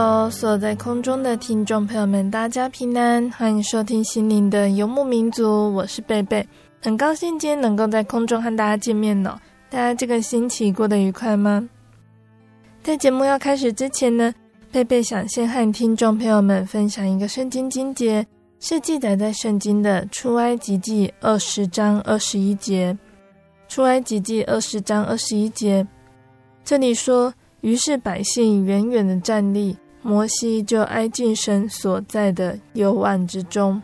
Hello，所在空中的听众朋友们，大家平安，欢迎收听心灵的游牧民族，我是贝贝，很高兴今天能够在空中和大家见面呢。大家这个星期过得愉快吗？在节目要开始之前呢，贝贝想先和听众朋友们分享一个圣经经节，是记载在圣经的出埃及记二十章二十一节。出埃及记二十章二十一节，这里说。于是百姓远远的站立，摩西就挨进神所在的幽暗之中。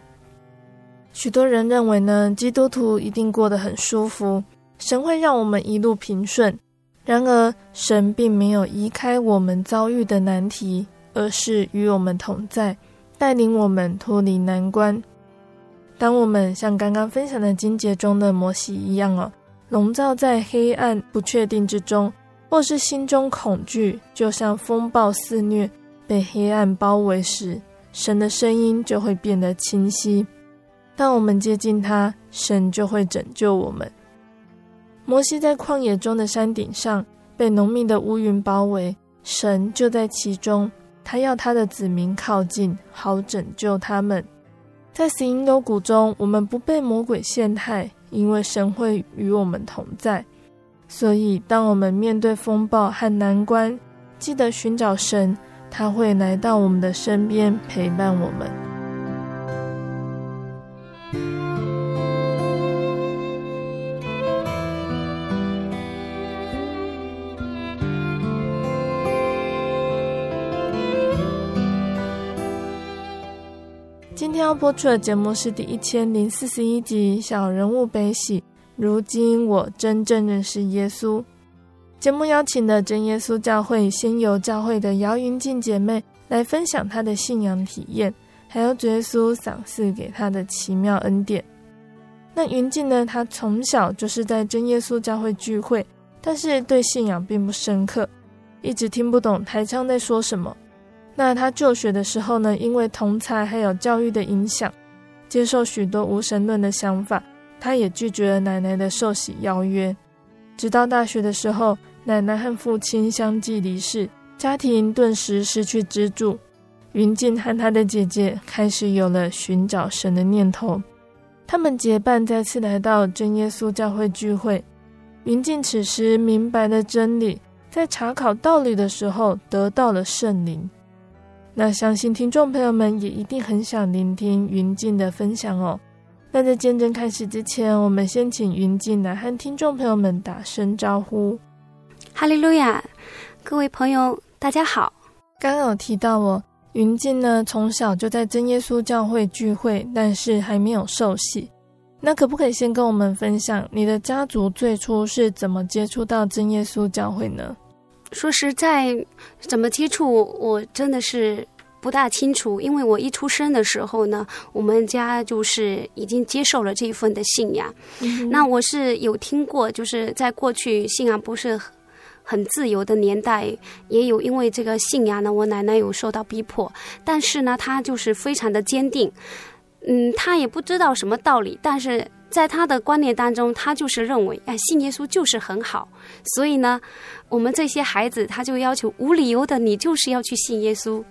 许多人认为呢，基督徒一定过得很舒服，神会让我们一路平顺。然而，神并没有移开我们遭遇的难题，而是与我们同在，带领我们脱离难关。当我们像刚刚分享的经节中的摩西一样哦，笼罩在黑暗不确定之中。或是心中恐惧，就像风暴肆虐，被黑暗包围时，神的声音就会变得清晰。当我们接近他，神就会拯救我们。摩西在旷野中的山顶上，被浓密的乌云包围，神就在其中。他要他的子民靠近，好拯救他们。在死荫幽谷中，我们不被魔鬼陷害，因为神会与我们同在。所以，当我们面对风暴和难关，记得寻找神，他会来到我们的身边陪伴我们。今天要播出的节目是第一千零四十一集《小人物悲喜》。如今我真正认识耶稣。节目邀请了真耶稣教会先游教会的姚云静姐妹来分享她的信仰体验，还有主耶稣赏赐给她的奇妙恩典。那云静呢？她从小就是在真耶稣教会聚会，但是对信仰并不深刻，一直听不懂台腔在说什么。那她就学的时候呢，因为同才还有教育的影响，接受许多无神论的想法。她也拒绝了奶奶的受洗邀约，直到大学的时候，奶奶和父亲相继离世，家庭顿时失去支柱。云静和她的姐姐开始有了寻找神的念头，他们结伴再次来到真耶稣教会聚会。云静此时明白了真理，在查考道理的时候得到了圣灵。那相信听众朋友们也一定很想聆听云静的分享哦。那在见证开始之前，我们先请云静来和听众朋友们打声招呼。哈利路亚，各位朋友，大家好。刚刚有提到哦，云静呢从小就在真耶稣教会聚会，但是还没有受洗。那可不可以先跟我们分享你的家族最初是怎么接触到真耶稣教会呢？说实在，怎么接触，我真的是。不大清楚，因为我一出生的时候呢，我们家就是已经接受了这一份的信仰。嗯、那我是有听过，就是在过去信仰不是很自由的年代，也有因为这个信仰呢，我奶奶有受到逼迫，但是呢，她就是非常的坚定。嗯，她也不知道什么道理，但是在她的观念当中，她就是认为，哎，信耶稣就是很好，所以呢，我们这些孩子他就要求无理由的，你就是要去信耶稣。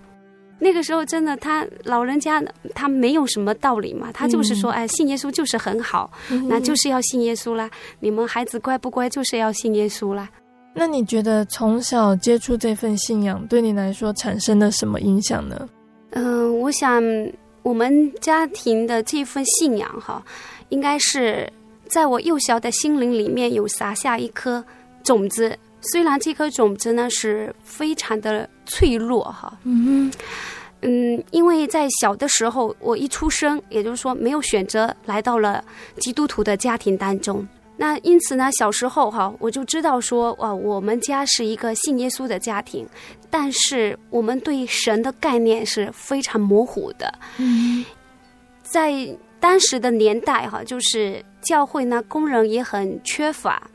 那个时候真的，他老人家他没有什么道理嘛，他就是说，哎，信耶稣就是很好，那就是要信耶稣啦。你们孩子乖不乖，就是要信耶稣啦。那你觉得从小接触这份信仰，对你来说产生了什么影响呢？嗯、呃，我想我们家庭的这份信仰哈，应该是在我幼小的心灵里面有撒下一颗种子。虽然这颗种子呢是非常的脆弱哈，嗯嗯，因为在小的时候，我一出生，也就是说没有选择来到了基督徒的家庭当中。那因此呢，小时候哈，我就知道说，哇，我们家是一个信耶稣的家庭，但是我们对神的概念是非常模糊的。嗯，在当时的年代哈，就是教会呢，工人也很缺乏，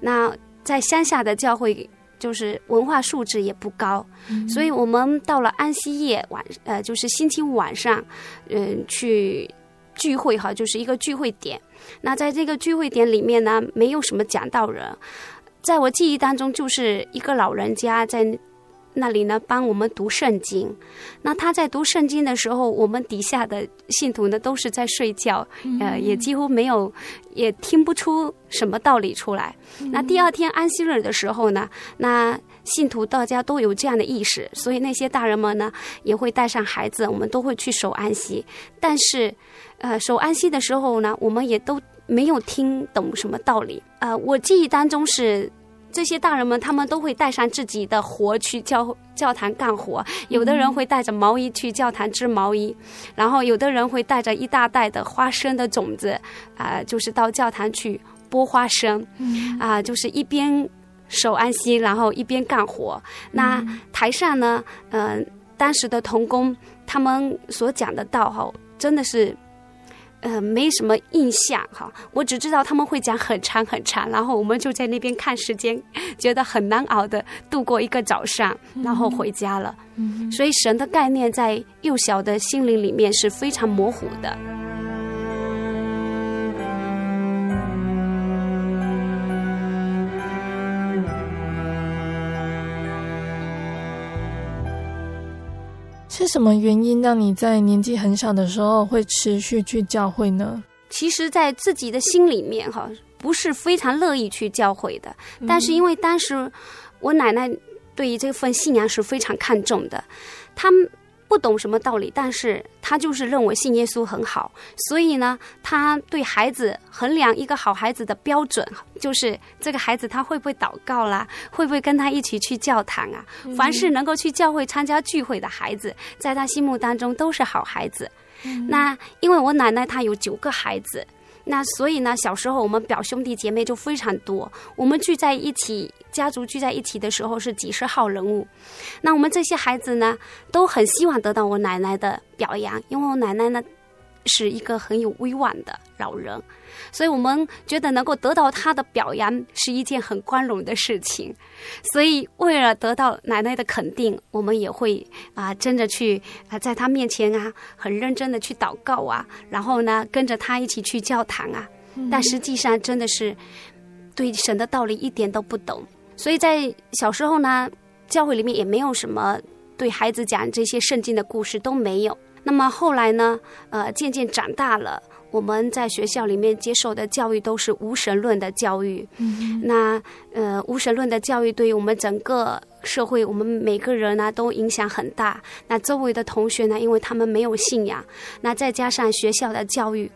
那在乡下的教会，就是文化素质也不高，嗯，所以我们到了安息夜晚，呃，就是星期五晚上，嗯，去聚会哈，就是一个聚会点。那在这个聚会点里面呢，没有什么讲道人，在我记忆当中，就是一个老人家在那里呢帮我们读圣经。那他在读圣经的时候，我们底下的信徒呢都是在睡觉，呃，也几乎没有，也听不出什么道理出来。那第二天安息日的时候呢，那信徒大家都有这样的意识，所以那些大人们呢也会带上孩子，我们都会去守安息。但是。呃，守安息的时候呢，我们也都没有听懂什么道理。呃，我记忆当中是这些大人们，他们都会带上自己的活去教教堂干活。有的人会带着毛衣去教堂织毛衣，然后有的人会带着一大袋的花生的种子，啊、呃，就是到教堂去剥花生，啊、呃，就是一边守安息，然后一边干活。那台上呢，嗯、呃，当时的童工他们所讲的道哈，真的是。呃，没什么印象哈，我只知道他们会讲很长很长，然后我们就在那边看时间，觉得很难熬的度过一个早上，然后回家了。嗯，所以神的概念在幼小的心灵里面是非常模糊的。什么原因让你在年纪很小的时候会持续去教会呢？其实，在自己的心里面，哈，不是非常乐意去教会的。但是，因为当时我奶奶对于这份信仰是非常看重的，他们。不懂什么道理，但是他就是认为信耶稣很好，所以呢，他对孩子衡量一个好孩子的标准，就是这个孩子他会不会祷告啦，会不会跟他一起去教堂啊？凡是能够去教会参加聚会的孩子，在他心目当中都是好孩子。那因为我奶奶她有九个孩子。那所以呢，小时候我们表兄弟姐妹就非常多，我们聚在一起，家族聚在一起的时候是几十号人物。那我们这些孩子呢，都很希望得到我奶奶的表扬，因为我奶奶呢。是一个很有威望的老人，所以我们觉得能够得到他的表扬是一件很光荣的事情。所以为了得到奶奶的肯定，我们也会啊，真的去啊，在他面前啊，很认真的去祷告啊，然后呢，跟着他一起去教堂啊。但实际上真的是对神的道理一点都不懂，所以在小时候呢，教会里面也没有什么对孩子讲这些圣经的故事都没有。那么后来呢？呃，渐渐长大了，我们在学校里面接受的教育都是无神论的教育。嗯，那呃，无神论的教育对于我们整个社会，我们每个人呢都影响很大。那周围的同学呢，因为他们没有信仰，那再加上学校的教育，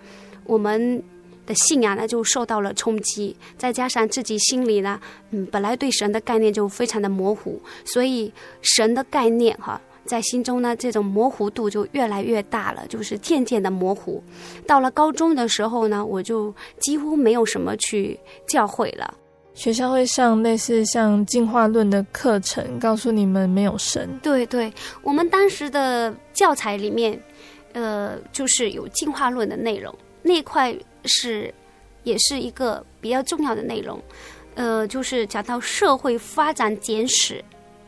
我们的信仰呢就受到了冲击。再加上自己心里呢，嗯，本来对神的概念就非常的模糊，所以神的概念哈。在心中呢，这种模糊度就越来越大了，就是渐渐的模糊。到了高中的时候呢，我就几乎没有什么去教会了。学校会上类似像进化论的课程，告诉你们没有神。对对，我们当时的教材里面，呃，就是有进化论的内容，那块是也是一个比较重要的内容。呃，就是讲到社会发展简史。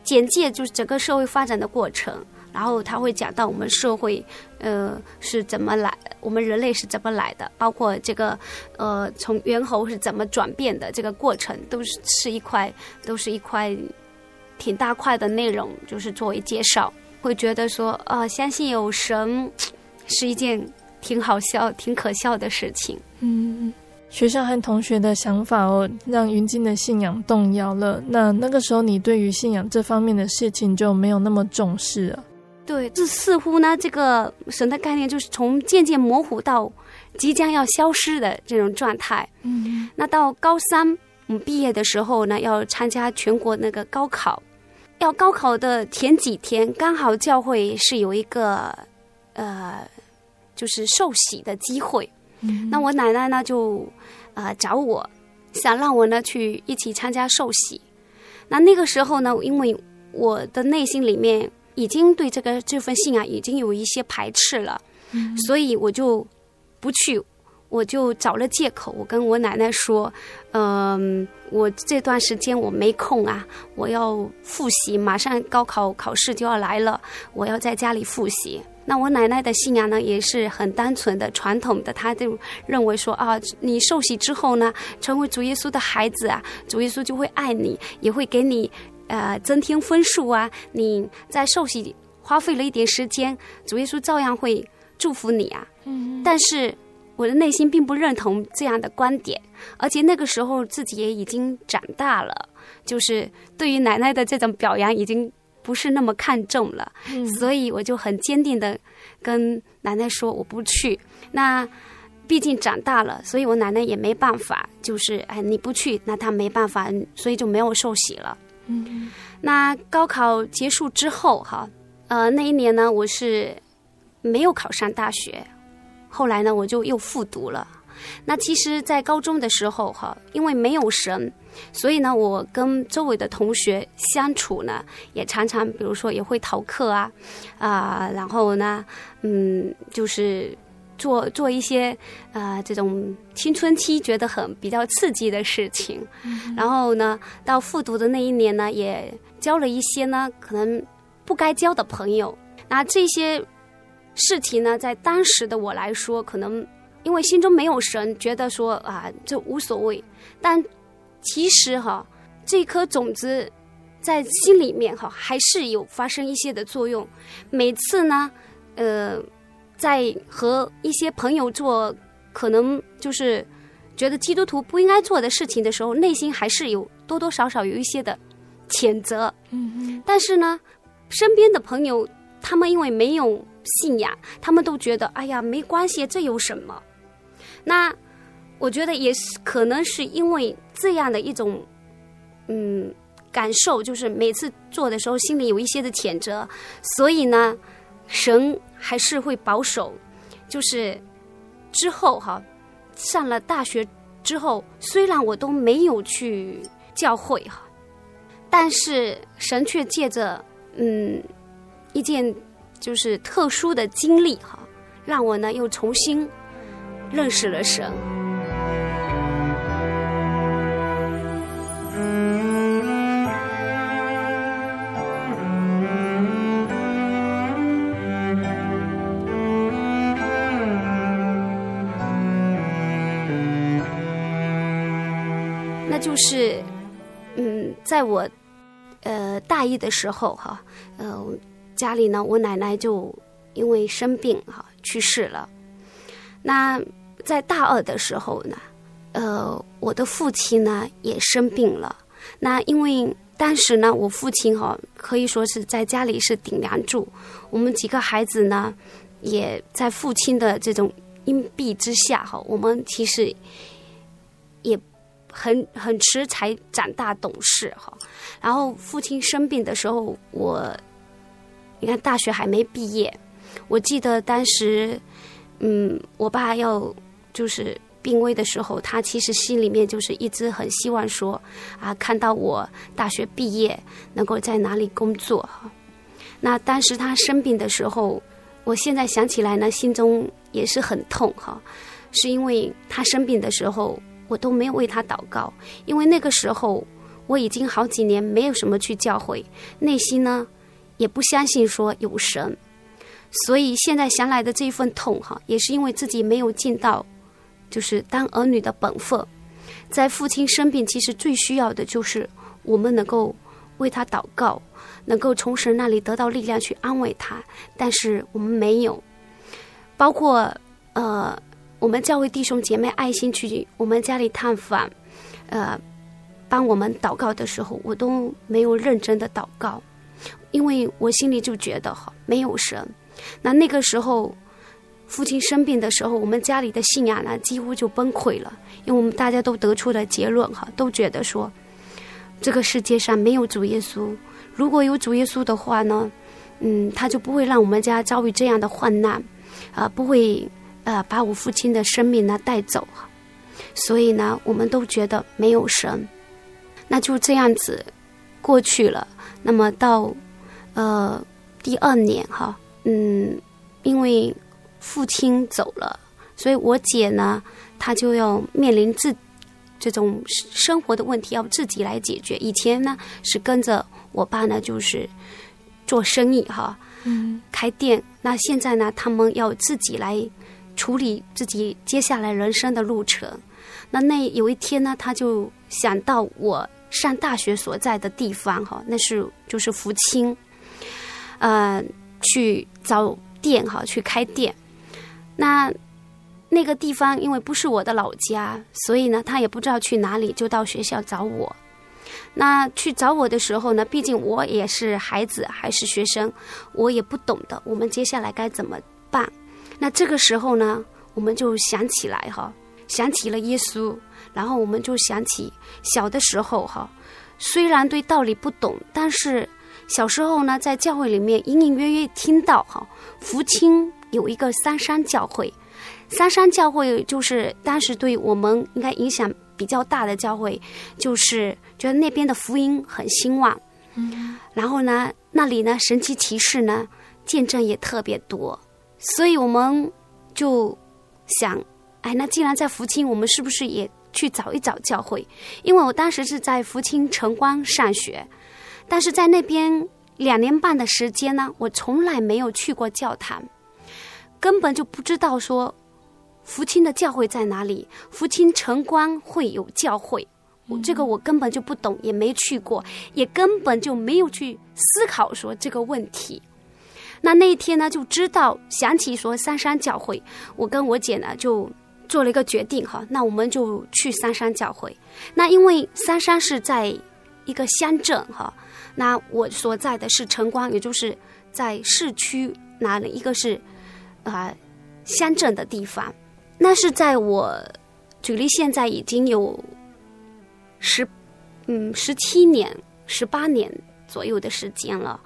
简介就是整个社会发展的过程，然后他会讲到我们社会，呃，是怎么来我们人类是怎么来的，包括这个呃从猿猴是怎么转变的这个过程，都是是一块都是一块挺大块的内容，就是作为介绍，会觉得说啊、呃，相信有神 是一件挺好笑、挺可笑的事情。嗯。学校和同学的想法哦，让云静的信仰动摇了。那那个时候，你对于信仰这方面的事情就没有那么重视了。对，这似乎呢，这个神的概念就是从渐渐模糊到即将要消失的这种状态。嗯，那到高三嗯毕业的时候呢，要参加全国那个高考，要高考的前几天，刚好教会是有一个呃，就是受洗的机会。嗯，那我奶奶呢就。啊、呃，找我，想让我呢去一起参加寿喜。那那个时候呢，因为我的内心里面已经对这个这份信仰已经有一些排斥了，嗯、所以我就不去，我就找了借口，我跟我奶奶说，嗯、呃，我这段时间我没空啊，我要复习，马上高考考试就要来了，我要在家里复习。那我奶奶的信仰呢，也是很单纯的、传统的，她就认为说啊，你受洗之后呢，成为主耶稣的孩子啊，主耶稣就会爱你，也会给你呃增添分数啊。你在受洗花费了一点时间，主耶稣照样会祝福你啊。嗯。但是我的内心并不认同这样的观点，而且那个时候自己也已经长大了，就是对于奶奶的这种表扬已经。不是那么看重了，所以我就很坚定的跟奶奶说我不去。那毕竟长大了，所以我奶奶也没办法，就是哎你不去，那她没办法，所以就没有受洗了。嗯，那高考结束之后哈，呃那一年呢我是没有考上大学，后来呢我就又复读了。那其实，在高中的时候哈，因为没有神。所以呢，我跟周围的同学相处呢，也常常，比如说也会逃课啊，啊、呃，然后呢，嗯，就是做做一些啊、呃、这种青春期觉得很比较刺激的事情。嗯、然后呢，到复读的那一年呢，也交了一些呢可能不该交的朋友。那这些事情呢，在当时的我来说，可能因为心中没有神，觉得说啊这无所谓，但。其实哈，这颗种子在心里面哈，还是有发生一些的作用。每次呢，呃，在和一些朋友做可能就是觉得基督徒不应该做的事情的时候，内心还是有多多少少有一些的谴责。嗯嗯。但是呢，身边的朋友他们因为没有信仰，他们都觉得哎呀没关系，这有什么？那。我觉得也是，可能是因为这样的一种，嗯，感受，就是每次做的时候心里有一些的谴责，所以呢，神还是会保守。就是之后哈，上了大学之后，虽然我都没有去教会哈，但是神却借着嗯一件就是特殊的经历哈，让我呢又重新认识了神。那就是，嗯，在我呃大一的时候哈，呃家里呢，我奶奶就因为生病哈去世了。那在大二的时候呢，呃我的父亲呢也生病了。那因为当时呢，我父亲哈可以说是在家里是顶梁柱，我们几个孩子呢也在父亲的这种荫庇之下哈，我们其实也。很很迟才长大懂事哈，然后父亲生病的时候，我你看大学还没毕业，我记得当时，嗯，我爸要就是病危的时候，他其实心里面就是一直很希望说啊，看到我大学毕业能够在哪里工作哈。那当时他生病的时候，我现在想起来呢，心中也是很痛哈，是因为他生病的时候。我都没有为他祷告，因为那个时候我已经好几年没有什么去教会，内心呢也不相信说有神，所以现在想来的这一份痛哈，也是因为自己没有尽到，就是当儿女的本分。在父亲生病，其实最需要的就是我们能够为他祷告，能够从神那里得到力量去安慰他。但是我们没有，包括呃，我们教会弟兄姐妹爱心去我们家里探访，呃，帮我们祷告的时候，我都没有认真的祷告，因为我心里就觉得哈，没有神。那那个时候。父亲生病的时候，我们家里的信仰呢几乎就崩溃了，因为我们大家都得出了结论哈，都觉得说，这个世界上没有主耶稣，如果有主耶稣的话呢，嗯，他就不会让我们家遭遇这样的患难，啊、不会呃把我父亲的生命呢带走哈，所以呢，我们都觉得没有神，那就这样子过去了。那么到呃第二年哈，嗯，因为。父亲走了，所以我姐呢，她就要面临自这种生活的问题，要自己来解决。以前呢是跟着我爸呢，就是做生意哈，嗯，开店。那现在呢，他们要自己来处理自己接下来人生的路程。那那有一天呢，他就想到我上大学所在的地方哈，那是就是福清，呃，去找店哈，去开店。那那个地方因为不是我的老家，所以呢，他也不知道去哪里，就到学校找我。那去找我的时候呢，毕竟我也是孩子，还是学生，我也不懂得我们接下来该怎么办。那这个时候呢，我们就想起来哈，想起了耶稣，然后我们就想起小的时候哈，虽然对道理不懂，但是小时候呢，在教会里面隐隐约约听到哈，福清。有一个三山教会，三山教会就是当时对我们应该影响比较大的教会，就是觉得那边的福音很兴旺，嗯，然后呢，那里呢神奇奇士呢见证也特别多，所以我们就想，哎，那既然在福清，我们是不是也去找一找教会？因为我当时是在福清城关上学，但是在那边两年半的时间呢，我从来没有去过教堂。根本就不知道说，福清的教会在哪里？福清城关会有教会，这个我根本就不懂，也没去过，也根本就没有去思考说这个问题。那那一天呢，就知道想起说三山教会，我跟我姐呢就做了一个决定哈，那我们就去三山教会。那因为三山是在一个乡镇哈，那我所在的是城关，也就是在市区那里，一个是。啊，乡镇的地方，那是在我距离现在已经有十嗯十七年、十八年左右的时间了。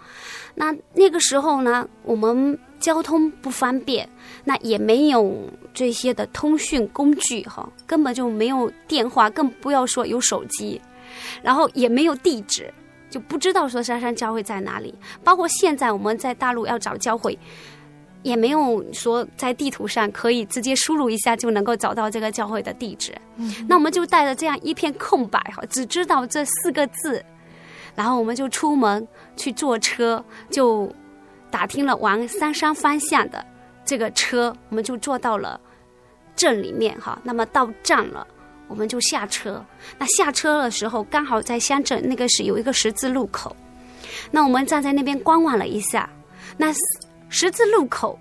那那个时候呢，我们交通不方便，那也没有这些的通讯工具哈，根本就没有电话，更不要说有手机，然后也没有地址，就不知道说三山教会在哪里。包括现在我们在大陆要找教会。也没有说在地图上可以直接输入一下就能够找到这个教会的地址，嗯，那我们就带着这样一片空白哈，只知道这四个字，然后我们就出门去坐车，就打听了往三山方向的这个车，我们就坐到了镇里面哈。那么到站了，我们就下车。那下车的时候，刚好在乡镇那个是有一个十字路口，那我们站在那边观望了一下，那。十字路口，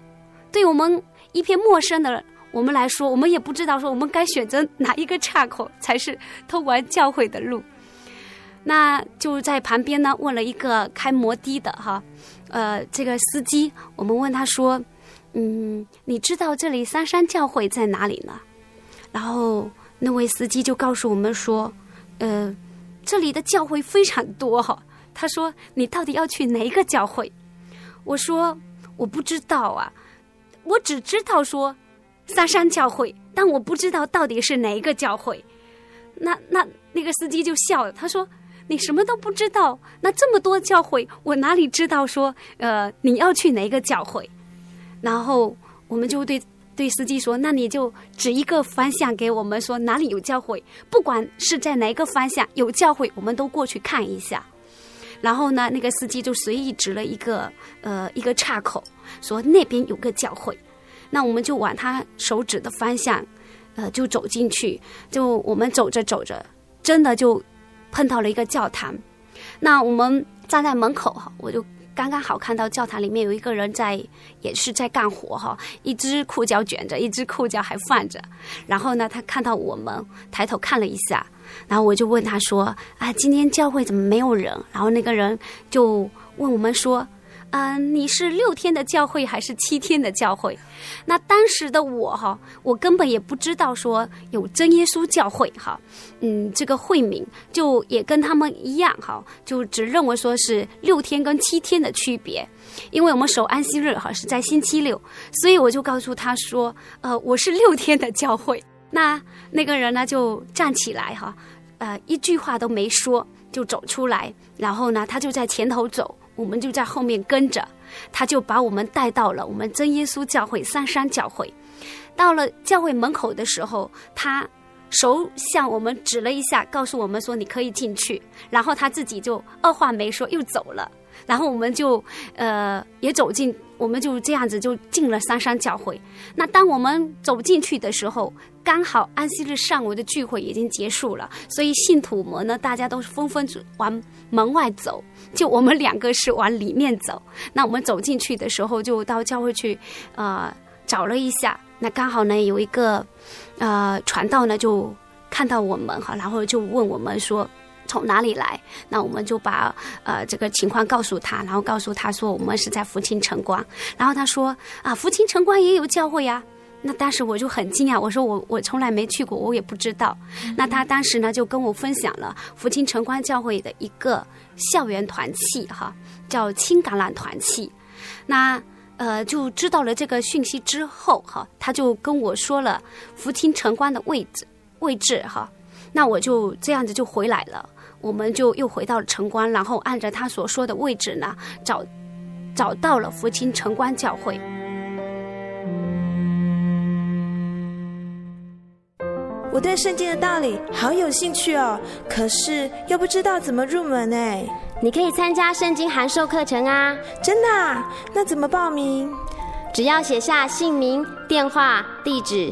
对我们一片陌生的我们来说，我们也不知道说我们该选择哪一个岔口才是通往教会的路。那就在旁边呢，问了一个开摩的的哈，呃，这个司机，我们问他说：“嗯，你知道这里三山教会在哪里呢？”然后那位司机就告诉我们说：“呃，这里的教会非常多哈。”他说：“你到底要去哪一个教会？”我说。我不知道啊，我只知道说三山教会，但我不知道到底是哪一个教会。那那那个司机就笑了，他说：“你什么都不知道，那这么多教会，我哪里知道说呃你要去哪一个教会？”然后我们就对对司机说：“那你就指一个方向给我们，说哪里有教会，不管是在哪一个方向有教会，我们都过去看一下。”然后呢，那个司机就随意指了一个呃一个岔口，说那边有个教会。那我们就往他手指的方向，呃，就走进去。就我们走着走着，真的就碰到了一个教堂。那我们站在门口哈，我就。刚刚好看到教堂里面有一个人在，也是在干活哈，一只裤脚卷着，一只裤脚还放着。然后呢，他看到我们，抬头看了一下，然后我就问他说：“啊，今天教会怎么没有人？”然后那个人就问我们说。嗯、你是六天的教会还是七天的教会？那当时的我哈，我根本也不知道说有真耶稣教会哈，嗯，这个会名就也跟他们一样哈，就只认为说是六天跟七天的区别，因为我们守安息日哈是在星期六，所以我就告诉他说，呃，我是六天的教会。那那个人呢就站起来哈，呃，一句话都没说就走出来，然后呢他就在前头走。我们就在后面跟着，他就把我们带到了我们真耶稣教会三山教会。到了教会门口的时候，他手向我们指了一下，告诉我们说：“你可以进去。”然后他自己就二话没说又走了。然后我们就呃也走进，我们就这样子就进了三山教会。那当我们走进去的时候，刚好安息日上午的聚会已经结束了，所以信徒们呢，大家都是纷纷往门外走，就我们两个是往里面走。那我们走进去的时候，就到教会去，呃，找了一下。那刚好呢，有一个呃传道呢，就看到我们哈，然后就问我们说。从哪里来？那我们就把呃这个情况告诉他，然后告诉他说我们是在福清城关。然后他说啊，福清城关也有教会呀。那当时我就很惊讶，我说我我从来没去过，我也不知道。嗯、那他当时呢就跟我分享了福清城关教会的一个校园团契哈，叫青橄榄团契。那呃就知道了这个讯息之后哈，他就跟我说了福清城关的位置位置哈。那我就这样子就回来了。我们就又回到了城关，然后按照他所说的位置呢，找找到了福清城关教会。我对圣经的道理好有兴趣哦，可是又不知道怎么入门呢？你可以参加圣经函授课程啊！真的啊？那怎么报名？只要写下姓名、电话、地址。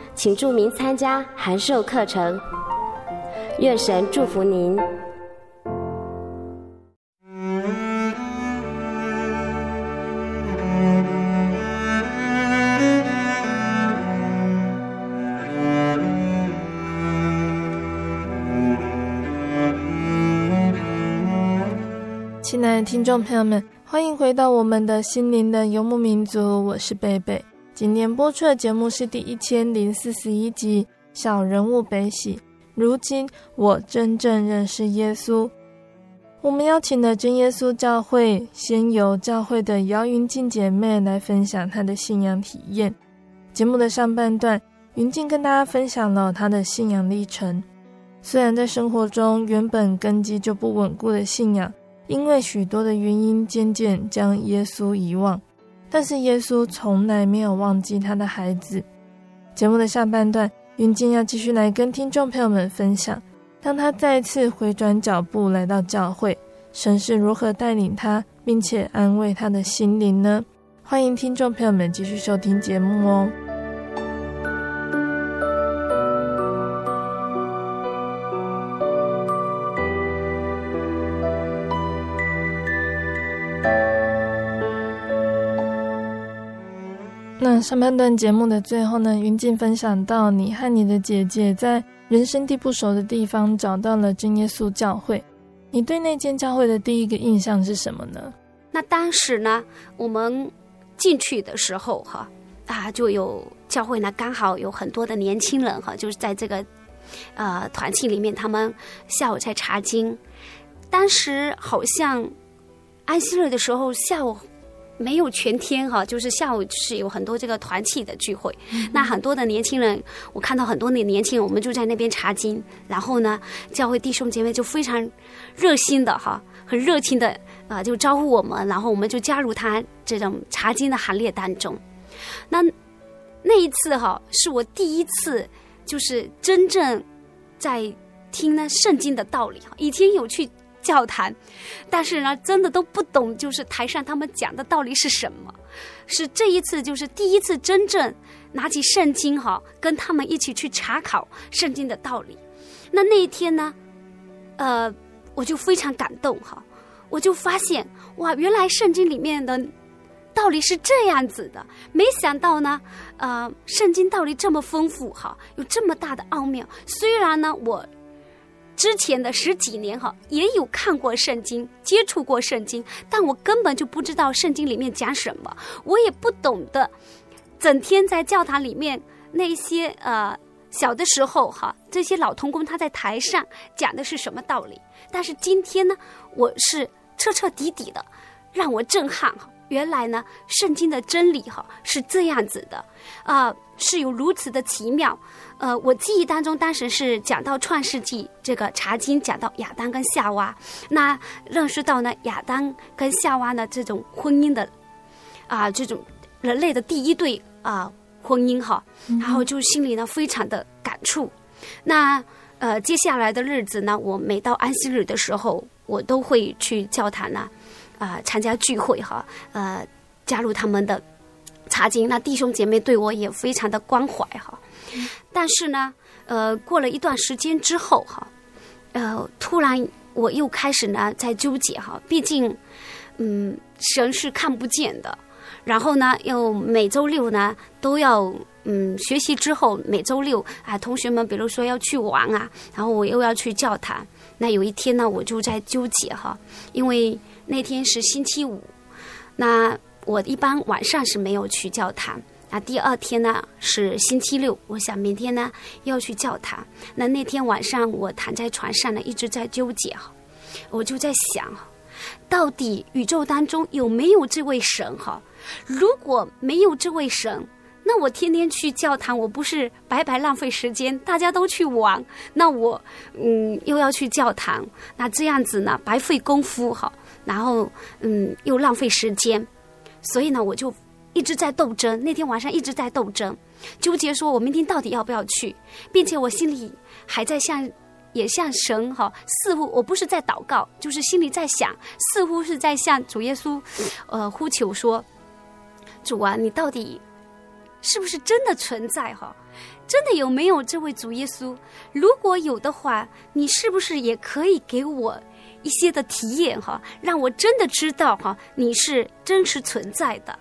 请注明参加函授课程，愿神祝福您。亲爱的听众朋友们，欢迎回到我们的心灵的游牧民族，我是贝贝。今天播出的节目是第一千零四十一集《小人物悲喜》。如今我真正认识耶稣。我们邀请了真耶稣教会先由教会的姚云静姐妹来分享她的信仰体验。节目的上半段，云静跟大家分享了她的信仰历程。虽然在生活中原本根基就不稳固的信仰，因为许多的原因，渐渐将耶稣遗忘。但是耶稣从来没有忘记他的孩子。节目的下半段，云静要继续来跟听众朋友们分享，当他再次回转脚步来到教会，神是如何带领他，并且安慰他的心灵呢？欢迎听众朋友们继续收听节目哦。上半段节目的最后呢，云静分享到，你和你的姐姐在人生地不熟的地方找到了真耶稣教会。你对那间教会的第一个印象是什么呢？那当时呢，我们进去的时候，哈啊，就有教会呢，刚好有很多的年轻人，哈，就是在这个呃团契里面，他们下午在查经。当时好像。安息日的时候下午。没有全天哈，就是下午是有很多这个团契的聚会，嗯、那很多的年轻人，我看到很多的年轻人，我们就在那边查经，然后呢，教会弟兄姐妹就非常热心的哈，很热情的啊、呃，就招呼我们，然后我们就加入他这种查经的行列当中。那那一次哈，是我第一次就是真正在听呢圣经的道理哈，以前有去。教坛，但是呢，真的都不懂，就是台上他们讲的道理是什么。是这一次，就是第一次真正拿起圣经哈，跟他们一起去查考圣经的道理。那那一天呢，呃，我就非常感动哈，我就发现哇，原来圣经里面的道理是这样子的。没想到呢，呃，圣经道理这么丰富哈，有这么大的奥妙。虽然呢，我。之前的十几年哈，也有看过圣经，接触过圣经，但我根本就不知道圣经里面讲什么，我也不懂得。整天在教堂里面那些呃小的时候哈，这些老童工他在台上讲的是什么道理？但是今天呢，我是彻彻底底的让我震撼哈。原来呢，圣经的真理哈是这样子的啊、呃，是有如此的奇妙。呃，我记忆当中，当时是讲到创世纪这个查经，讲到亚当跟夏娃，那认识到呢亚当跟夏娃呢这种婚姻的啊、呃，这种人类的第一对啊、呃、婚姻哈，然后就心里呢非常的感触。那呃接下来的日子呢，我每到安息日的时候，我都会去教堂呢啊、呃、参加聚会哈，呃加入他们的查经。那弟兄姐妹对我也非常的关怀哈。但是呢，呃，过了一段时间之后，哈，呃，突然我又开始呢在纠结，哈，毕竟，嗯，神是看不见的，然后呢，又每周六呢都要，嗯，学习之后每周六啊，同学们比如说要去玩啊，然后我又要去教堂，那有一天呢，我就在纠结，哈，因为那天是星期五，那我一般晚上是没有去教堂。那第二天呢是星期六，我想明天呢要去教堂。那那天晚上我躺在床上呢，一直在纠结哈，我就在想，到底宇宙当中有没有这位神哈？如果没有这位神，那我天天去教堂，我不是白白浪费时间？大家都去玩，那我嗯又要去教堂，那这样子呢白费功夫哈，然后嗯又浪费时间，所以呢我就。一直在斗争，那天晚上一直在斗争，纠结说：“我明天到底要不要去？”并且我心里还在向，也向神哈，似乎我不是在祷告，就是心里在想，似乎是在向主耶稣，呃，呼求说：“主啊，你到底是不是真的存在？哈，真的有没有这位主耶稣？如果有的话，你是不是也可以给我一些的体验？哈，让我真的知道哈，你是真实存在的。”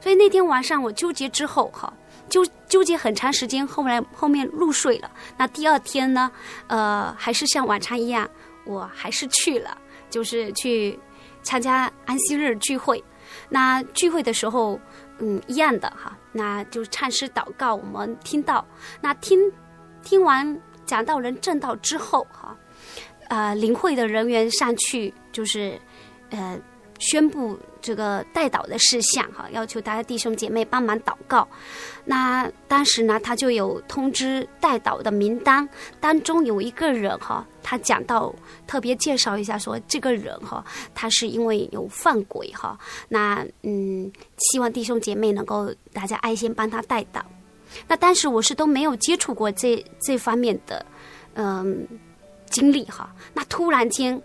所以那天晚上我纠结之后，哈，纠纠结很长时间，后来后面入睡了。那第二天呢，呃，还是像往常一样，我还是去了，就是去参加安息日聚会。那聚会的时候，嗯，一样的哈，那就唱诗祷告，我们听到，那听听完讲道人证道之后，哈，呃，领会的人员上去就是，呃。宣布这个代祷的事项，哈，要求大家弟兄姐妹帮忙祷告。那当时呢，他就有通知代祷的名单，当中有一个人，哈，他讲到特别介绍一下，说这个人，哈，他是因为有犯鬼，哈，那嗯，希望弟兄姐妹能够大家爱心帮他代祷。那当时我是都没有接触过这这方面的嗯经历，哈，那突然间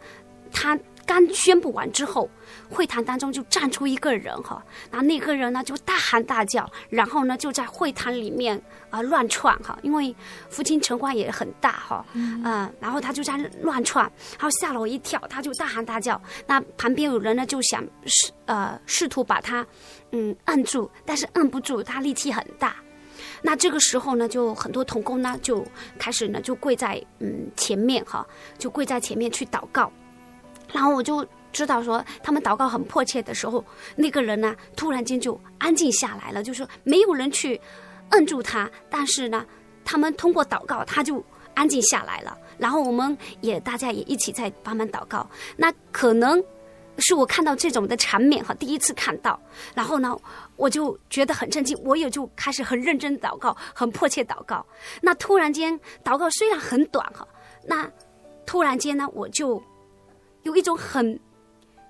他。刚宣布完之后，会堂当中就站出一个人哈，然后那个人呢就大喊大叫，然后呢就在会堂里面啊、呃、乱窜哈，因为复兴城管也很大哈，嗯、呃，然后他就在乱窜，然后吓了我一跳，他就大喊大叫，那旁边有人呢就想试呃试图把他嗯按住，但是按不住，他力气很大，那这个时候呢就很多童工呢就开始呢就跪在嗯前面哈，就跪在前面去祷告。然后我就知道说，他们祷告很迫切的时候，那个人呢，突然间就安静下来了，就是没有人去摁住他，但是呢，他们通过祷告，他就安静下来了。然后我们也大家也一起在帮忙祷告。那可能是我看到这种的场面哈，第一次看到，然后呢，我就觉得很震惊，我也就开始很认真祷告，很迫切祷告。那突然间，祷告虽然很短哈，那突然间呢，我就有一种很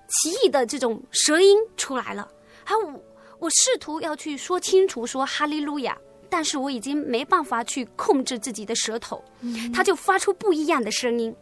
奇异的这种舌音出来了，还有我，我试图要去说清楚说哈利路亚，但是我已经没办法去控制自己的舌头，它就发出不一样的声音，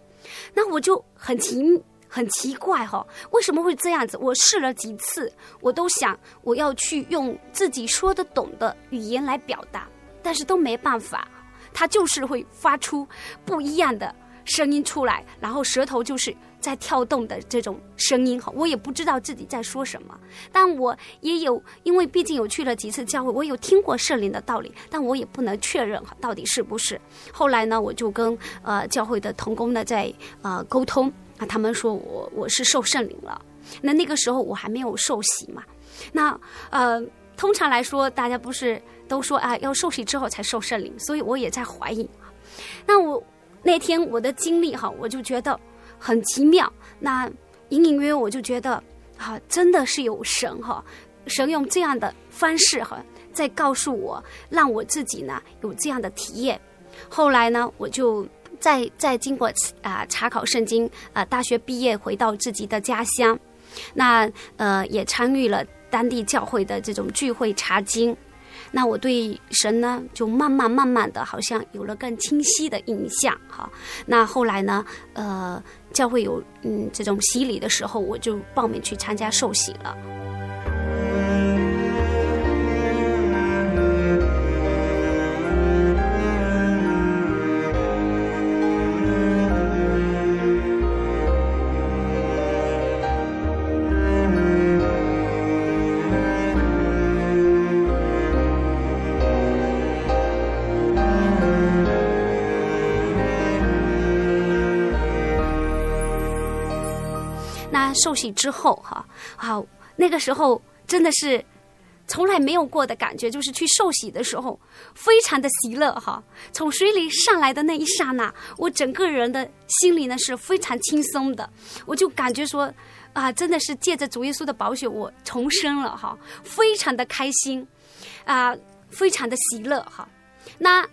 那我就很奇。很奇怪哈，为什么会这样子？我试了几次，我都想我要去用自己说得懂的语言来表达，但是都没办法，它就是会发出不一样的声音出来，然后舌头就是在跳动的这种声音哈，我也不知道自己在说什么，但我也有，因为毕竟有去了几次教会，我有听过圣灵的道理，但我也不能确认哈，到底是不是。后来呢，我就跟呃教会的同工呢在呃沟通。那他们说我我是受圣灵了，那那个时候我还没有受洗嘛。那呃，通常来说，大家不是都说啊，要受洗之后才受圣灵，所以我也在怀疑。那我那天我的经历哈，我就觉得很奇妙。那隐隐约约我就觉得啊，真的是有神哈，神用这样的方式哈，在告诉我，让我自己呢有这样的体验。后来呢，我就。在在经过啊、查考圣经啊、大学毕业回到自己的家乡，那呃也参与了当地教会的这种聚会查经，那我对神呢就慢慢慢慢的好像有了更清晰的印象哈。那后来呢呃教会有嗯这种洗礼的时候，我就报名去参加受洗了。受洗之后，哈，好，那个时候真的是从来没有过的感觉，就是去受洗的时候，非常的喜乐，哈。从水里上来的那一刹那，我整个人的心里呢是非常轻松的，我就感觉说，啊，真的是借着主耶稣的宝血，我重生了，哈，非常的开心，啊，非常的喜乐，哈。那，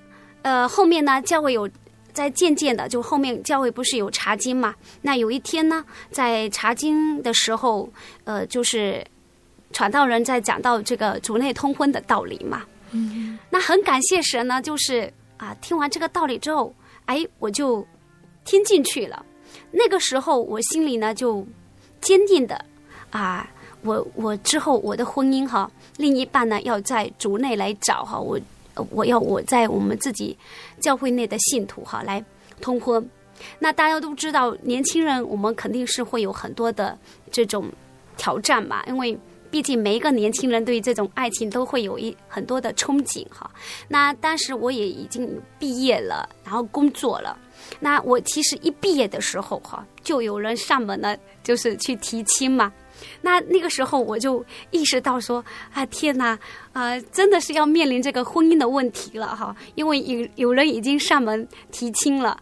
呃，后面呢，教会有。在渐渐的，就后面教会不是有查经嘛？那有一天呢，在查经的时候，呃，就是传道人在讲到这个族内通婚的道理嘛。嗯，那很感谢神呢，就是啊，听完这个道理之后，哎，我就听进去了。那个时候我心里呢就坚定的啊，我我之后我的婚姻哈，另一半呢要在族内来找哈我。我要我在我们自己教会内的信徒哈来通婚，那大家都知道，年轻人我们肯定是会有很多的这种挑战嘛，因为毕竟每一个年轻人对于这种爱情都会有一很多的憧憬哈。那当时我也已经毕业了，然后工作了。那我其实一毕业的时候哈，就有人上门了，就是去提亲嘛。那那个时候我就意识到说啊天哪啊、真的是要面临这个婚姻的问题了哈，因为有有人已经上门提亲了，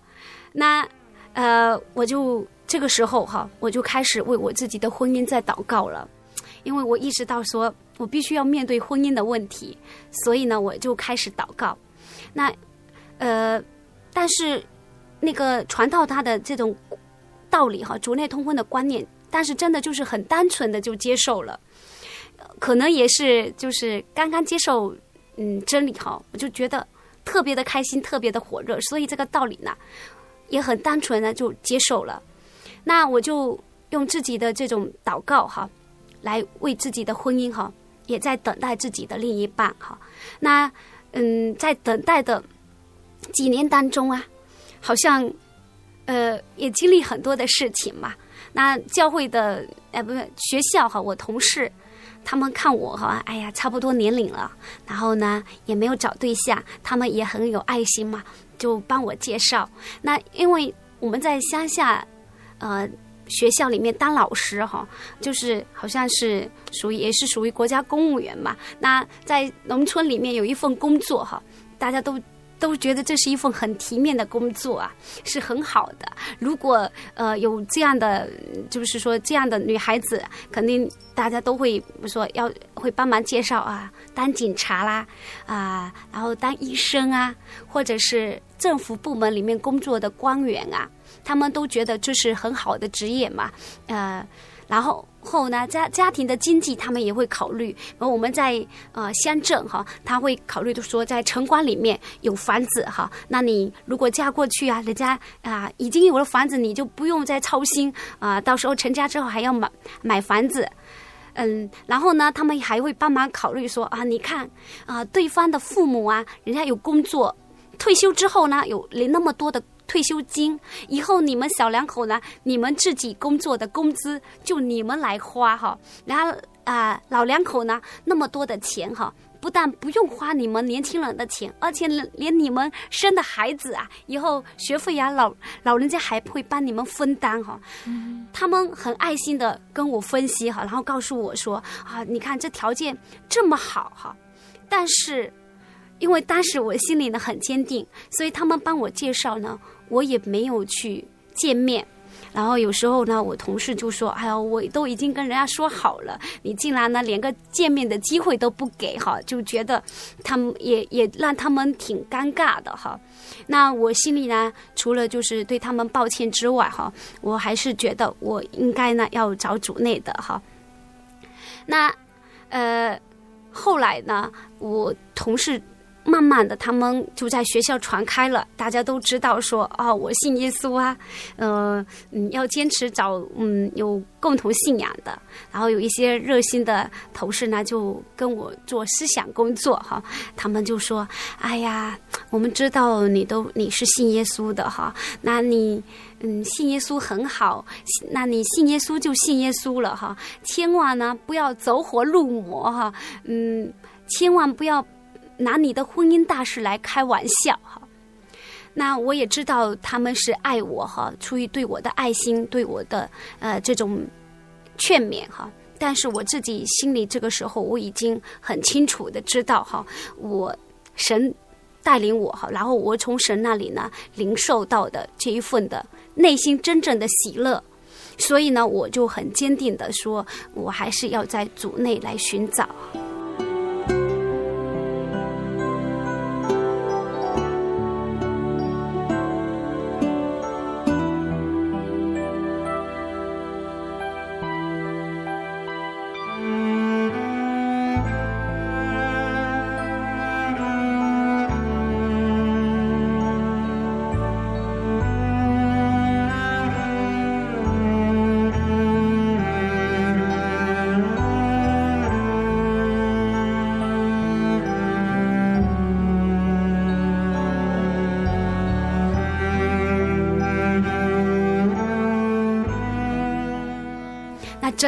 那呃我就这个时候哈我就开始为我自己的婚姻在祷告了，因为我意识到说我必须要面对婚姻的问题，所以呢我就开始祷告。那呃但是那个传道他的这种道理哈，主内通婚的观念。但是真的就是很单纯的就接受了，可能也是就是刚刚接受嗯真理哈，我就觉得特别的开心，特别的火热，所以这个道理呢也很单纯的就接受了。那我就用自己的这种祷告哈，来为自己的婚姻哈，也在等待自己的另一半哈。那嗯，在等待的几年当中啊，好像呃也经历很多的事情嘛。那教会的哎，不是学校哈，我同事他们看我哈，哎呀，差不多年龄了，然后呢也没有找对象，他们也很有爱心嘛，就帮我介绍。那因为我们在乡下，呃，学校里面当老师哈，就是好像是属于也是属于国家公务员嘛。那在农村里面有一份工作哈，大家都都觉得这是一份很体面的工作啊，是很好的。如果呃有这样的，就是说这样的女孩子，肯定大家都会说要会帮忙介绍啊，当警察啦啊，然后当医生啊，或者是政府部门里面工作的官员啊，他们都觉得这是很好的职业嘛，呃，然后。后呢，家家庭的经济他们也会考虑。而我们在呃乡镇哈，他会考虑的说在城关里面有房子哈。那你如果嫁过去啊，人家啊、已经有了房子，你就不用再操心啊、到时候成家之后还要买买房子，嗯，然后呢，他们还会帮忙考虑说啊，你看啊、对方的父母啊，人家有工作，退休之后呢，有领那么多的。退休金以后，你们小两口呢？你们自己工作的工资就你们来花哈。然后啊、呃，老两口呢，那么多的钱哈，不但不用花你们年轻人的钱，而且连你们生的孩子啊，以后学费呀，老老人家还会帮你们分担哈。嗯，他们很爱心的跟我分析哈，然后告诉我说啊，你看这条件这么好哈，但是因为当时我心里呢很坚定，所以他们帮我介绍呢。我也没有去见面，然后有时候呢，我同事就说：“哎呀，我都已经跟人家说好了，你竟然呢连个见面的机会都不给哈，就觉得他们也也让他们挺尴尬的哈。那我心里呢，除了就是对他们抱歉之外哈，我还是觉得我应该呢要找主内的哈。那呃，后来呢，我同事。慢慢的，他们就在学校传开了，大家都知道说，哦，我信耶稣啊，呃，嗯，要坚持找嗯有共同信仰的，然后有一些热心的同事呢，就跟我做思想工作哈，他们就说，哎呀，我们知道你都你是信耶稣的哈，那你嗯信耶稣很好，那你信耶稣就信耶稣了哈，千万呢不要走火入魔哈，嗯，千万不要。拿你的婚姻大事来开玩笑哈，那我也知道他们是爱我哈，出于对我的爱心，对我的呃这种劝勉哈。但是我自己心里这个时候我已经很清楚的知道哈，我神带领我哈，然后我从神那里呢领受到的这一份的内心真正的喜乐，所以呢我就很坚定的说，我还是要在主内来寻找。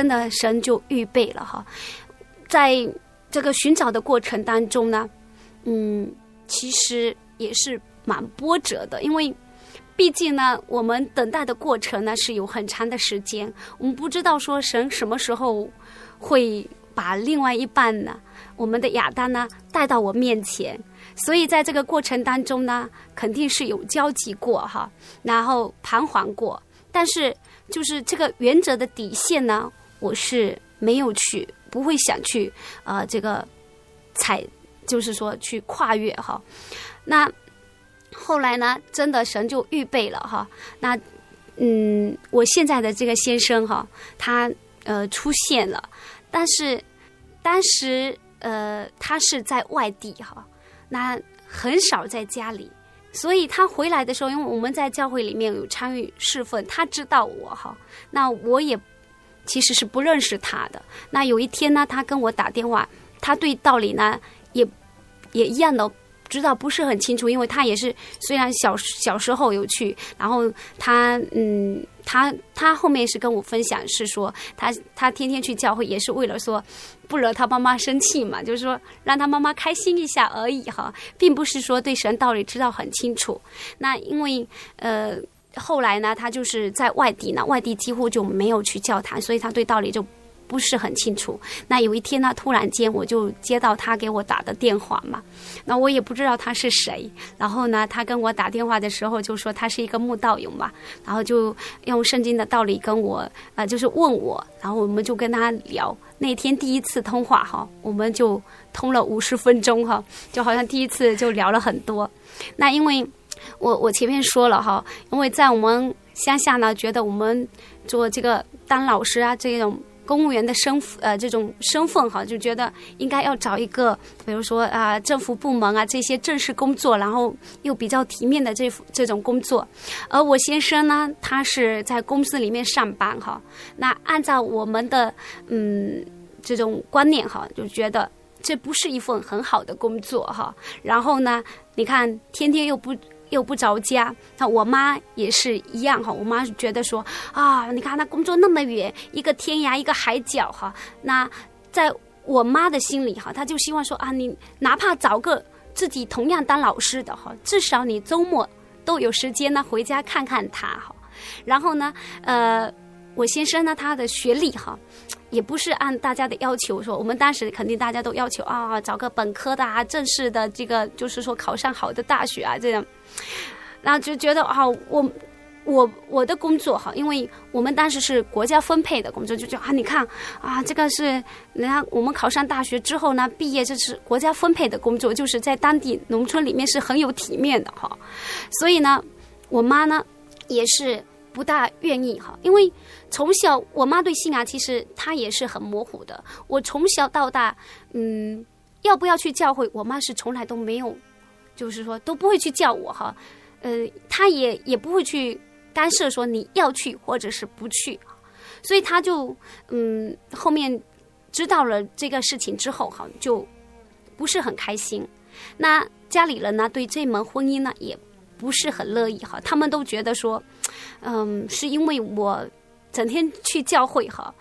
真的，神就预备了哈，在这个寻找的过程当中呢，嗯，其实也是蛮波折的，因为毕竟呢，我们等待的过程呢是有很长的时间，我们不知道说神什么时候会把另外一半呢，我们的亚当呢带到我面前，所以在这个过程当中呢，肯定是有交集过哈，然后彷徨过，但是就是这个原则的底线呢。我是没有去，不会想去，呃，这个踩，就是说去跨越哈。那后来呢，真的神就预备了哈。那嗯，我现在的这个先生哈，他呃出现了，但是当时呃他是在外地哈，那很少在家里，所以他回来的时候，因为我们在教会里面有参与侍奉，他知道我哈，那我也。其实是不认识他的。那有一天呢，他跟我打电话，他对道理呢也也一样的知道不是很清楚，因为他也是虽然小小时候有去，然后他嗯，他他后面是跟我分享是说他他天天去教会也是为了说不惹他妈妈生气嘛，就是说让他妈妈开心一下而已哈，并不是说对神道理知道很清楚。那因为呃。后来呢，他就是在外地呢，外地几乎就没有去教堂，所以他对道理就不是很清楚。那有一天呢，突然间我就接到他给我打的电话嘛，那我也不知道他是谁。然后呢，他跟我打电话的时候就说他是一个慕道友嘛，然后就用圣经的道理跟我呃，就是问我，然后我们就跟他聊。那天第一次通话哈，我们就通了五十分钟哈，就好像第一次就聊了很多。那因为我我前面说了哈，因为在我们乡下呢，觉得我们做这个当老师啊这种公务员的身呃这种身份哈，就觉得应该要找一个，比如说啊政府部门啊这些正式工作，然后又比较体面的这这种工作。而我先生呢，他是在公司里面上班哈，那按照我们的嗯这种观念哈，就觉得。这不是一份很好的工作哈，然后呢，你看天天又不又不着家，那我妈也是一样哈，我妈觉得说啊，你看他工作那么远，一个天涯一个海角哈，那在我妈的心里哈，她就希望说啊，你哪怕找个自己同样当老师的哈，至少你周末都有时间呢回家看看他哈，然后呢，呃，我先生呢，他的学历哈。也不是按大家的要求说，我们当时肯定大家都要求啊，找个本科的啊，正式的这个就是说考上好的大学啊，这样，然后就觉得啊，我我我的工作哈，因为我们当时是国家分配的工作，就觉得啊，你看啊，这个是人家我们考上大学之后呢，毕业这是国家分配的工作，就是在当地农村里面是很有体面的哈，所以呢，我妈呢也是。不大愿意哈，因为从小我妈对信仰其实她也是很模糊的。我从小到大，嗯，要不要去教会，我妈是从来都没有，就是说都不会去叫我哈，呃，他也也不会去干涉说你要去或者是不去，所以他就嗯后面知道了这个事情之后哈，就不是很开心。那家里人呢，对这门婚姻呢也不是很乐意哈，他们都觉得说。嗯，是因为我整天去教会哈，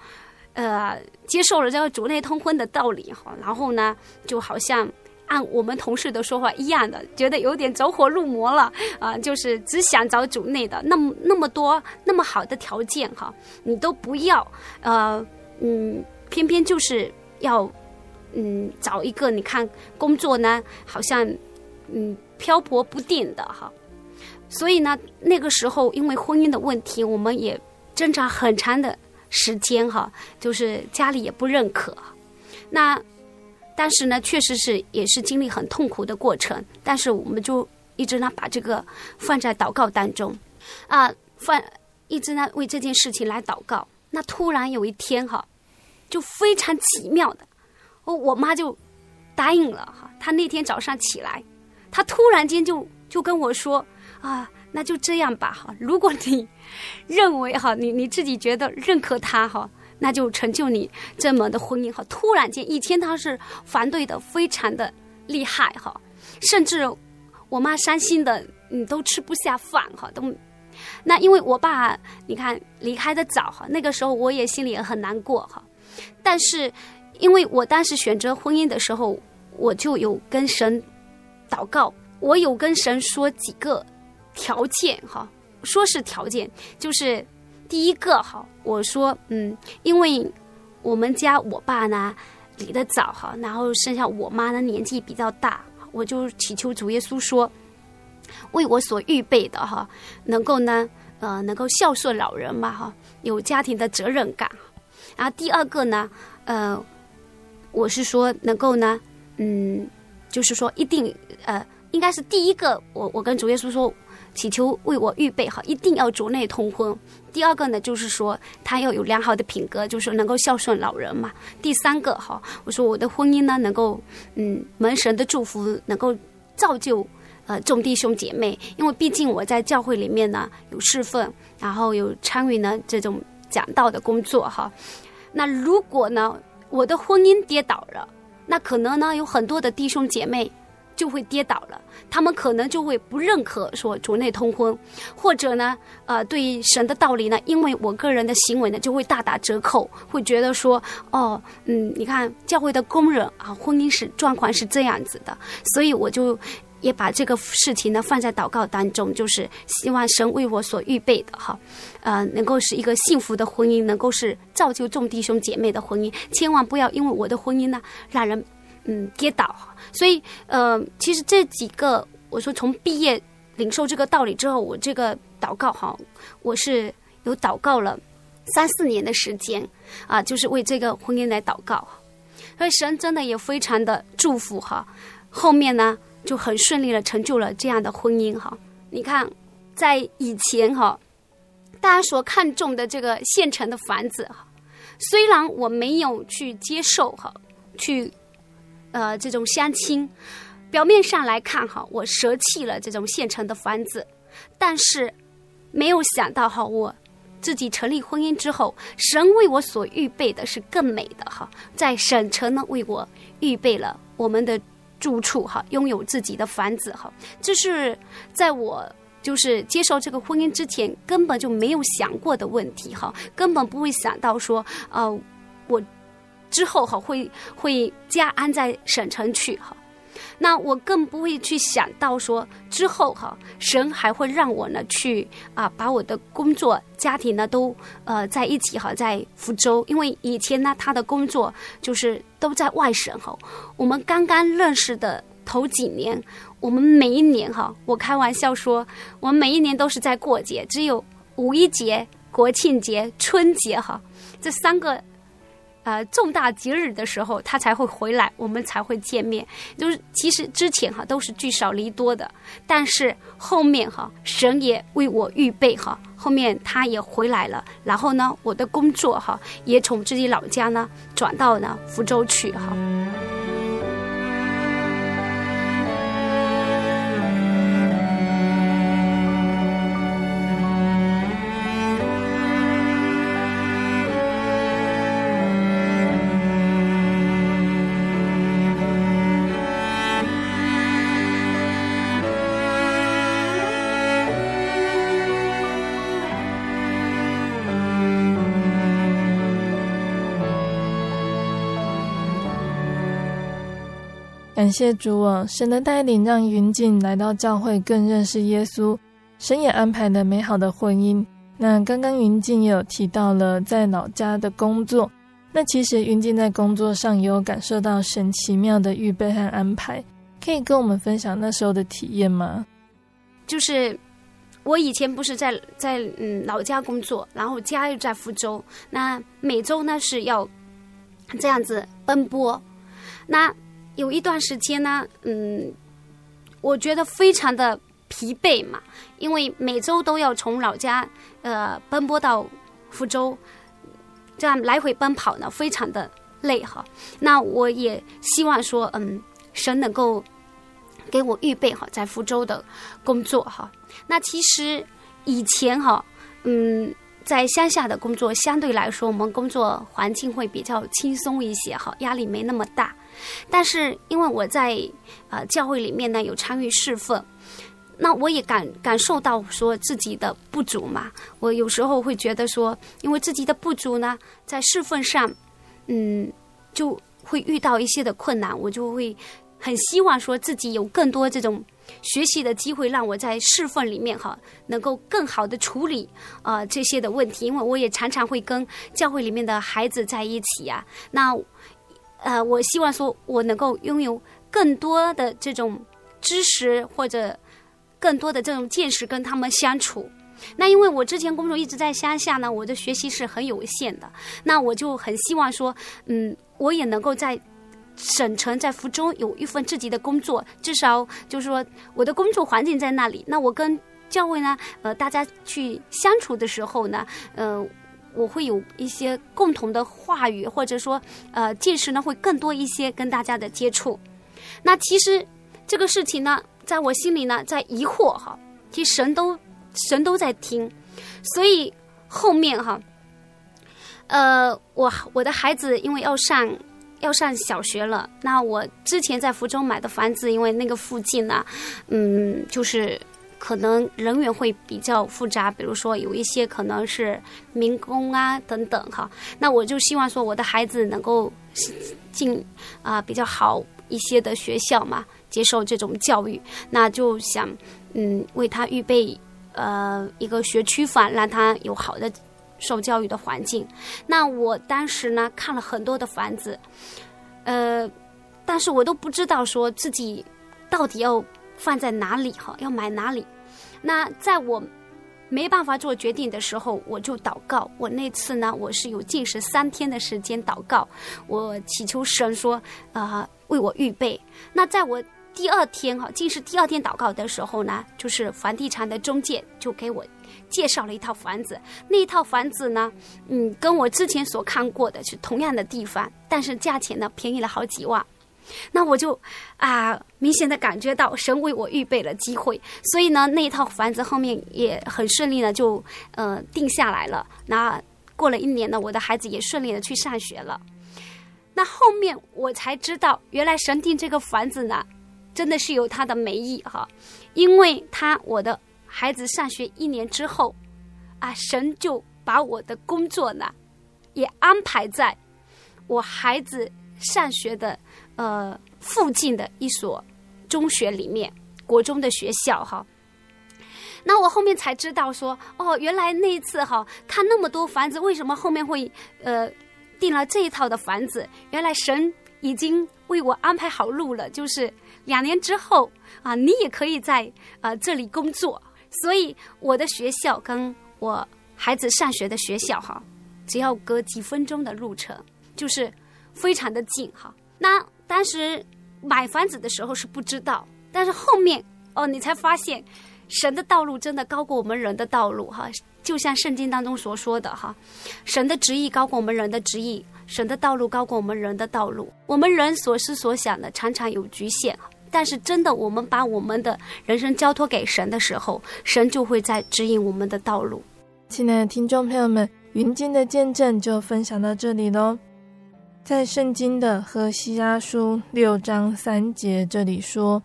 呃，接受了这个主内通婚的道理哈，然后呢，就好像按我们同事的说法一样的，觉得有点走火入魔了啊，就是只想找主内的，那么那么多那么好的条件哈，你都不要，呃，嗯，偏偏就是要嗯找一个你看工作呢，好像嗯漂泊不定的哈。所以呢，那个时候因为婚姻的问题，我们也挣扎很长的时间哈，就是家里也不认可。那但是呢，确实是也是经历很痛苦的过程。但是我们就一直呢把这个放在祷告当中啊，放一直呢为这件事情来祷告。那突然有一天哈，就非常奇妙的，我我妈就答应了哈。她那天早上起来，她突然间就就跟我说。啊，那就这样吧哈。如果你认为哈，你你自己觉得认可他哈，那就成就你这么的婚姻哈。突然间，以前他是反对的，非常的厉害哈，甚至我妈伤心的，你都吃不下饭哈。都，那因为我爸你看离开的早哈，那个时候我也心里也很难过哈。但是因为我当时选择婚姻的时候，我就有跟神祷告，我有跟神说几个。条件哈，说是条件，就是第一个哈，我说嗯，因为我们家我爸呢离得早哈，然后剩下我妈呢年纪比较大，我就祈求主耶稣说，为我所预备的哈，能够呢呃能够孝顺老人嘛哈，有家庭的责任感。然后第二个呢，呃，我是说能够呢，嗯，就是说一定呃，应该是第一个，我我跟主耶稣说。祈求为我预备好，一定要主内通婚。第二个呢，就是说他要有良好的品格，就是能够孝顺老人嘛。第三个哈，我说我的婚姻呢，能够嗯门神的祝福，能够造就呃众弟兄姐妹。因为毕竟我在教会里面呢有侍奉，然后有参与呢这种讲道的工作哈。那如果呢我的婚姻跌倒了，那可能呢有很多的弟兄姐妹。就会跌倒了，他们可能就会不认可说主内通婚，或者呢，呃，对神的道理呢，因为我个人的行为呢，就会大打折扣，会觉得说，哦，嗯，你看教会的工人啊，婚姻是状况是这样子的，所以我就也把这个事情呢放在祷告当中，就是希望神为我所预备的哈，呃，能够是一个幸福的婚姻，能够是造就众弟兄姐妹的婚姻，千万不要因为我的婚姻呢让人嗯跌倒。所以呃，其实这几个我说从毕业领受这个道理之后，我这个祷告哈，我是有祷告了三四年的时间啊，就是为这个婚姻来祷告，所以神真的也非常的祝福哈，后面呢。就很顺利的成就了这样的婚姻哈。你看，在以前哈，大家所看重的这个现成的房子哈，虽然我没有去接受哈，去呃这种相亲，表面上来看哈，我舍弃了这种现成的房子，但是没有想到哈，我自己成立婚姻之后，神为我所预备的是更美的哈，在省城呢为我预备了我们的。住处哈，拥有自己的房子哈，这是在我就是接受这个婚姻之前根本就没有想过的问题哈，根本不会想到说，呃，我之后哈会会家安在省城去哈。那我更不会去想到说之后哈，神还会让我呢去啊，把我的工作、家庭呢都呃在一起哈，在福州，因为以前呢他的工作就是都在外省哈。我们刚刚认识的头几年，我们每一年哈，我开玩笑说，我们每一年都是在过节，只有五一节、国庆节、春节哈这三个。呃，重大节日的时候，他才会回来，我们才会见面。就是其实之前哈都是聚少离多的，但是后面哈神也为我预备哈，后面他也回来了。然后呢，我的工作哈也从自己老家呢转到呢福州去哈。感谢主啊，神的带领让云静来到教会，更认识耶稣。神也安排了美好的婚姻。那刚刚云静也有提到了在老家的工作。那其实云静在工作上也有感受到神奇妙的预备和安排，可以跟我们分享那时候的体验吗？就是我以前不是在在嗯老家工作，然后家又在福州，那每周呢是要这样子奔波，那。有一段时间呢，嗯，我觉得非常的疲惫嘛，因为每周都要从老家呃奔波到福州，这样来回奔跑呢，非常的累哈。那我也希望说，嗯，神能够给我预备好在福州的工作哈。那其实以前哈，嗯，在乡下的工作相对来说，我们工作环境会比较轻松一些哈，压力没那么大。但是因为我在呃教会里面呢有参与侍奉，那我也感感受到说自己的不足嘛。我有时候会觉得说，因为自己的不足呢，在侍奉上，嗯，就会遇到一些的困难，我就会很希望说自己有更多这种学习的机会，让我在侍奉里面哈能够更好的处理啊、呃、这些的问题。因为我也常常会跟教会里面的孩子在一起呀、那。呃，我希望说，我能够拥有更多的这种知识，或者更多的这种见识，跟他们相处。那因为我之前工作一直在乡下呢，我的学习是很有限的。那我就很希望说，嗯，我也能够在省城，在福州有一份自己的工作，至少就是说我的工作环境在那里。那我跟教会呢，呃，大家去相处的时候呢，呃。我会有一些共同的话语，或者说，呃，见识呢会更多一些，跟大家的接触。那其实这个事情呢，在我心里呢，在疑惑哈。其实神都神都在听，所以后面哈，呃，我我的孩子因为要上要上小学了，那我之前在福州买的房子，因为那个附近呢，嗯，就是。可能人员会比较复杂，比如说有一些可能是民工啊等等哈。那我就希望说我的孩子能够进啊、比较好一些的学校嘛，接受这种教育，那就想嗯为他预备呃一个学区房，让他有好的受教育的环境。那我当时呢看了很多的房子，呃，但是我都不知道说自己到底要放在哪里哈，要买哪里。那在我没办法做决定的时候，我就祷告。我那次呢，我是有禁食三天的时间祷告，我祈求神说，啊、为我预备。那在我第二天哈，禁食第二天祷告的时候呢，就是房地产的中介就给我介绍了一套房子。那一套房子呢，嗯，跟我之前所看过的是同样的地方，但是价钱呢便宜了好几万。那我就啊，明显的感觉到神为我预备了机会，所以呢，那一套房子后面也很顺利的就呃定下来了。那过了一年呢，我的孩子也顺利的去上学了。那后面我才知道，原来神定这个房子呢，真的是有他的美意哈，因为他我的孩子上学一年之后，啊，神就把我的工作呢，也安排在我孩子上学的。呃，附近的一所中学里面，国中的学校哈。那我后面才知道说，哦，原来那一次哈，看那么多房子，为什么后面会呃订了这一套的房子？原来神已经为我安排好路了，就是两年之后啊，你也可以在啊、呃、这里工作。所以我的学校跟我孩子上学的学校哈，只要隔几分钟的路程，就是非常的近哈。那当时买房子的时候是不知道，但是后面哦，你才发现，神的道路真的高过我们人的道路哈，就像圣经当中所说的哈，神的旨意高过我们人的旨意，神的道路高过我们人的道路。我们人所思所想的常常有局限，但是真的，我们把我们的人生交托给神的时候，神就会在指引我们的道路。亲爱的听众朋友们，云静的见证就分享到这里喽。在圣经的何西阿书六章三节这里说：“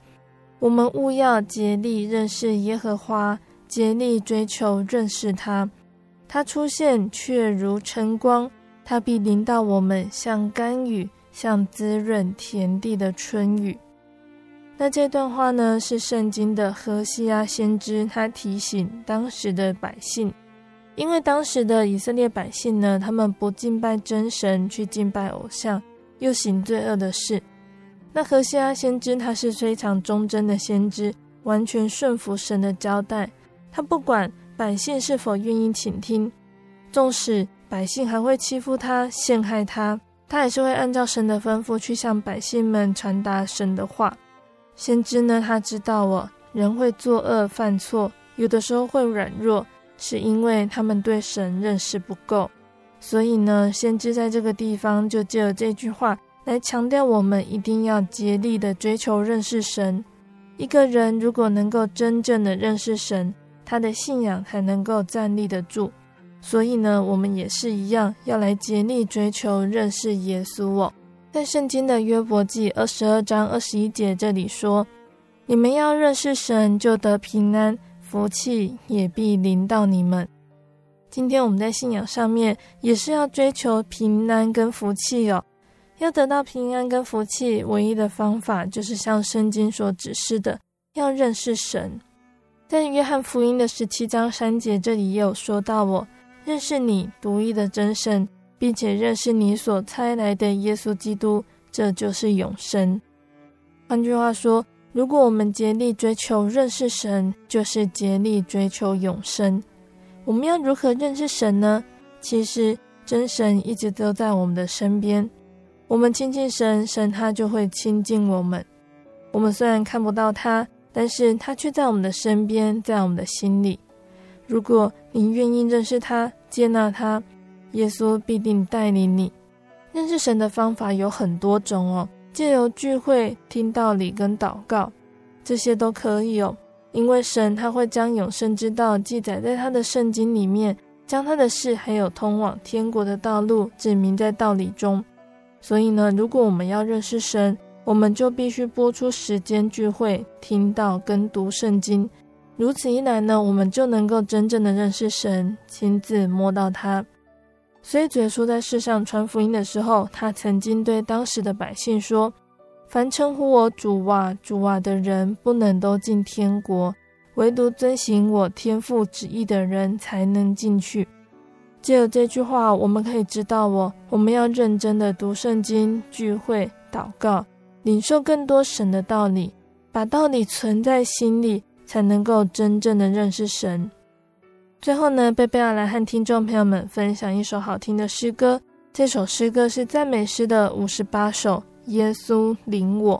我们务要竭力认识耶和华，竭力追求认识他。他出现却如晨光，他必临到我们，像甘雨，像滋润田地的春雨。”那这段话呢，是圣经的何西阿先知，他提醒当时的百姓。因为当时的以色列百姓呢，他们不敬拜真神，去敬拜偶像，又行罪恶的事。那何西阿先知他是非常忠贞的先知，完全顺服神的交代。他不管百姓是否愿意倾听，纵使百姓还会欺负他、陷害他，他还是会按照神的吩咐去向百姓们传达神的话。先知呢，他知道哦，人会作恶犯错，有的时候会软弱。是因为他们对神认识不够，所以呢，先知在这个地方就借了这句话来强调，我们一定要竭力的追求认识神。一个人如果能够真正的认识神，他的信仰才能够站立得住。所以呢，我们也是一样，要来竭力追求认识耶稣哦。在圣经的约伯记二十二章二十一节这里说：“你们要认识神，就得平安。”福气也必临到你们。今天我们在信仰上面也是要追求平安跟福气哦。要得到平安跟福气，唯一的方法就是像圣经所指示的，要认识神。在约翰福音的十七章三节这里也有说到：“我认识你独一的真神，并且认识你所差来的耶稣基督，这就是永生。”换句话说。如果我们竭力追求认识神，就是竭力追求永生。我们要如何认识神呢？其实真神一直都在我们的身边。我们亲近神，神他就会亲近我们。我们虽然看不到他，但是他却在我们的身边，在我们的心里。如果你愿意认识他、接纳他，耶稣必定带领你。认识神的方法有很多种哦。借由聚会、听道理跟祷告，这些都可以哦。因为神他会将永生之道记载在他的圣经里面，将他的事还有通往天国的道路指明在道理中。所以呢，如果我们要认识神，我们就必须拨出时间聚会、听道跟读圣经。如此一来呢，我们就能够真正的认识神，亲自摸到他。所以，主耶稣在世上传福音的时候，他曾经对当时的百姓说：“凡称呼我主啊、主啊的人，不能都进天国，唯独遵行我天父旨意的人才能进去。借由这句话，我们可以知道我，我们要认真的读圣经、聚会、祷告，领受更多神的道理，把道理存在心里，才能够真正的认识神。最后呢，贝贝要来和听众朋友们分享一首好听的诗歌。这首诗歌是赞美诗的五十八首，《耶稣领我》。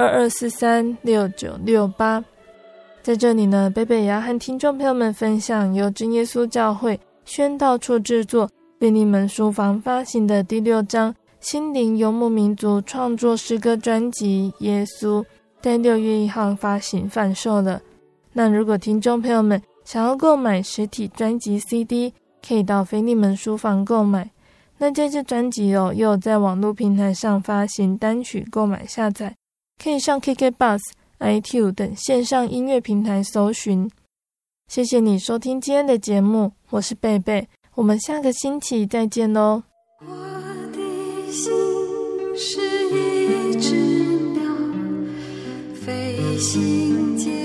二二四三六九六八，在这里呢，贝贝也要和听众朋友们分享由真耶稣教会宣道处制作、菲利门书房发行的第六张心灵游牧民族创作诗歌专辑《耶稣》，在六月一号发行贩售了。那如果听众朋友们想要购买实体专辑 CD，可以到菲利门书房购买。那这支专辑哦，又在网络平台上发行单曲购买下载。可以上 KK Bus、itu 等线上音乐平台搜寻。谢谢你收听今天的节目，我是贝贝，我们下个星期再见喽。我的心是一只鸟，飞行间。